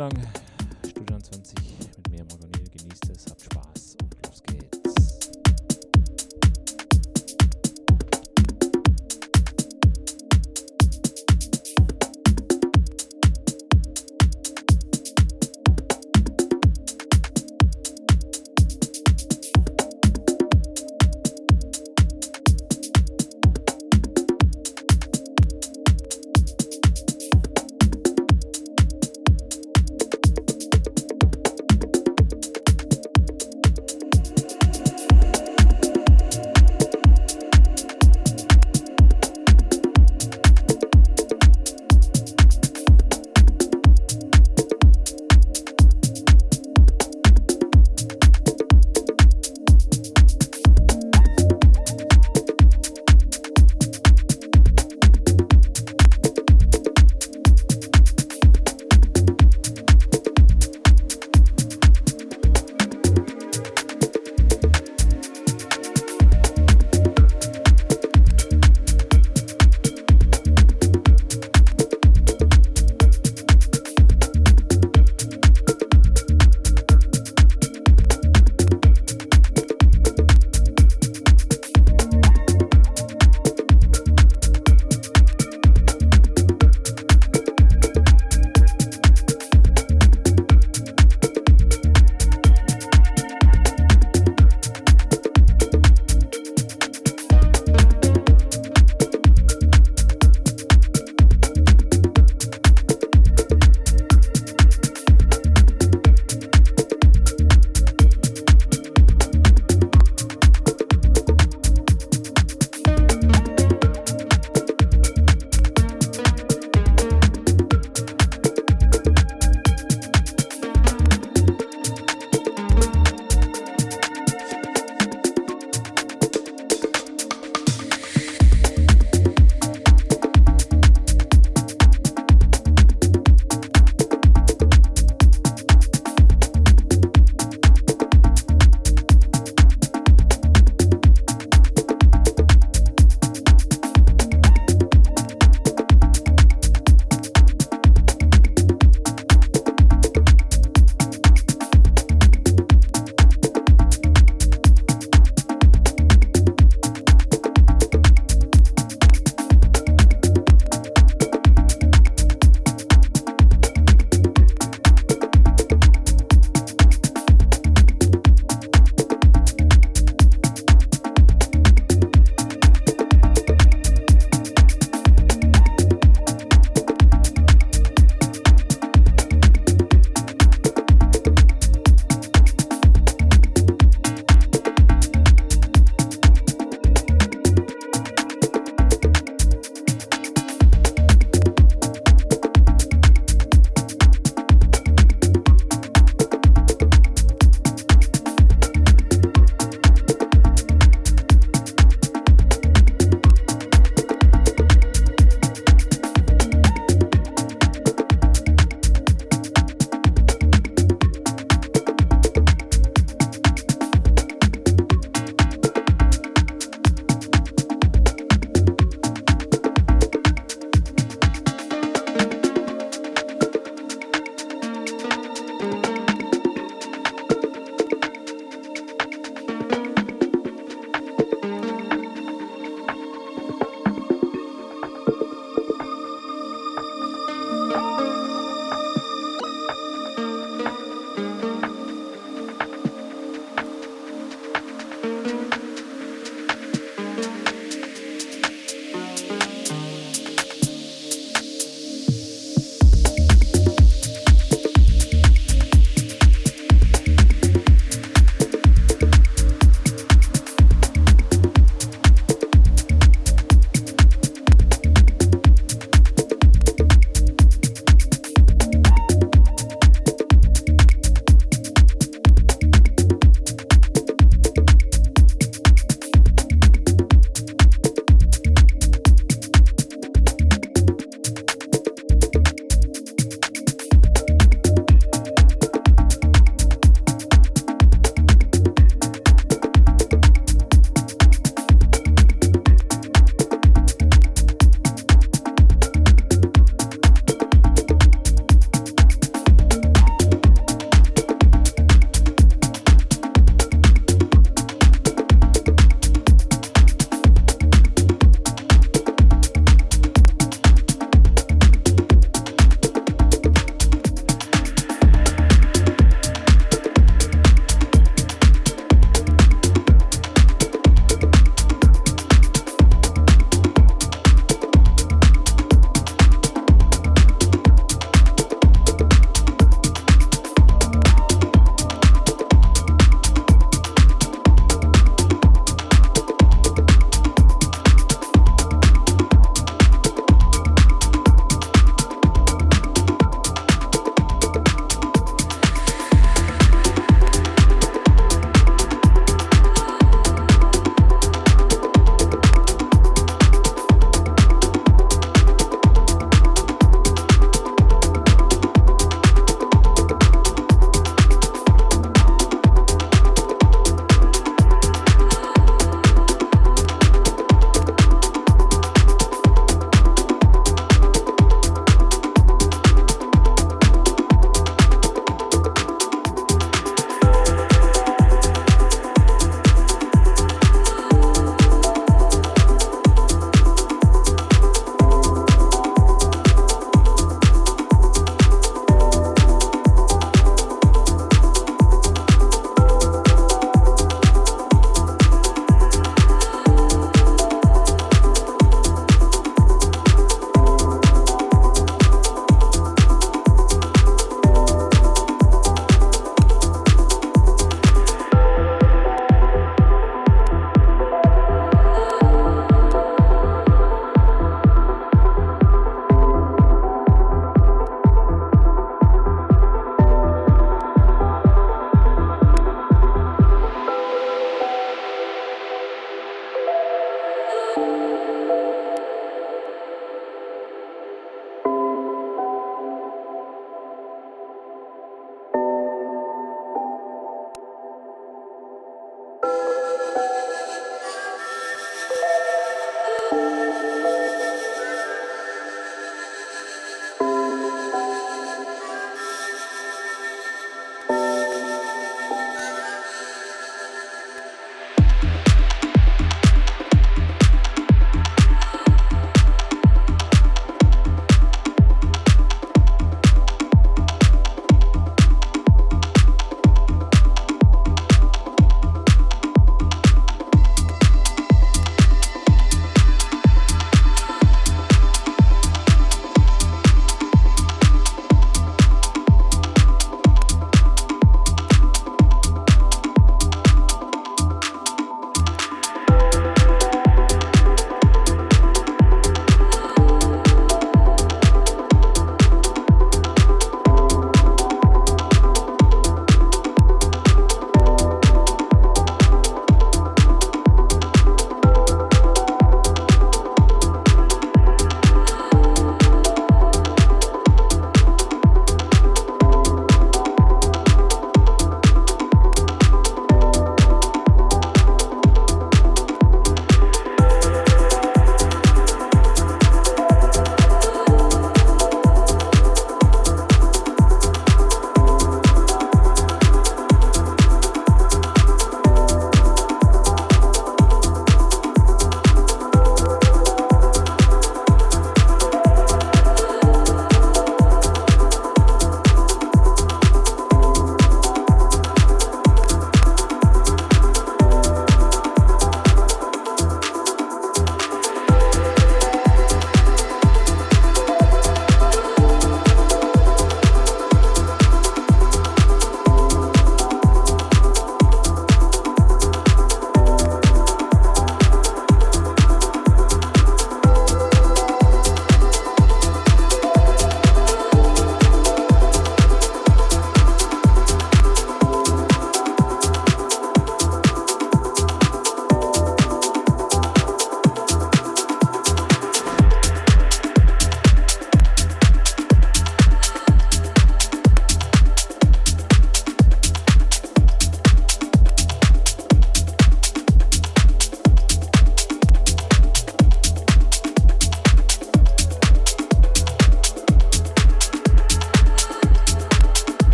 lang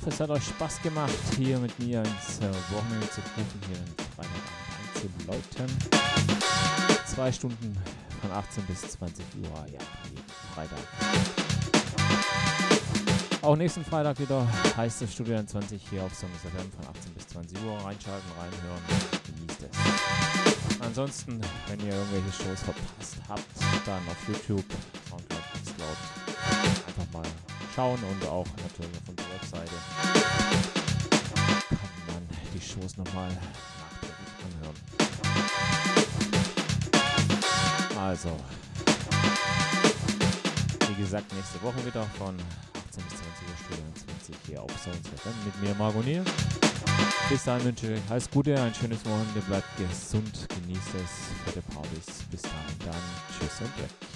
hoffe, es hat euch Spaß gemacht, hier mit mir ins Wochenende zu rufen, hier in Freitagabend einzuläuten. Zwei Stunden von 18 bis 20 Uhr, ja, jeden Freitag. Auch nächsten Freitag wieder heißt es Studio 20 hier auf Songs FM von 18 bis 20 Uhr. Reinschalten, reinhören, genießt es. Ansonsten, wenn ihr irgendwelche Shows verpasst habt, dann auf YouTube, Soundcloud, Mixcloud einfach mal schauen und auch Shows nochmal anhören. Also, wie gesagt, nächste Woche wieder von 18 bis 20 Uhr Studio 20 hier auf Sounds mit mir Margonier. Bis dahin wünsche ich alles Gute, ein schönes Wochenende, bleibt gesund, genießt es, fette Partys. Bis dahin dann, tschüss und weg.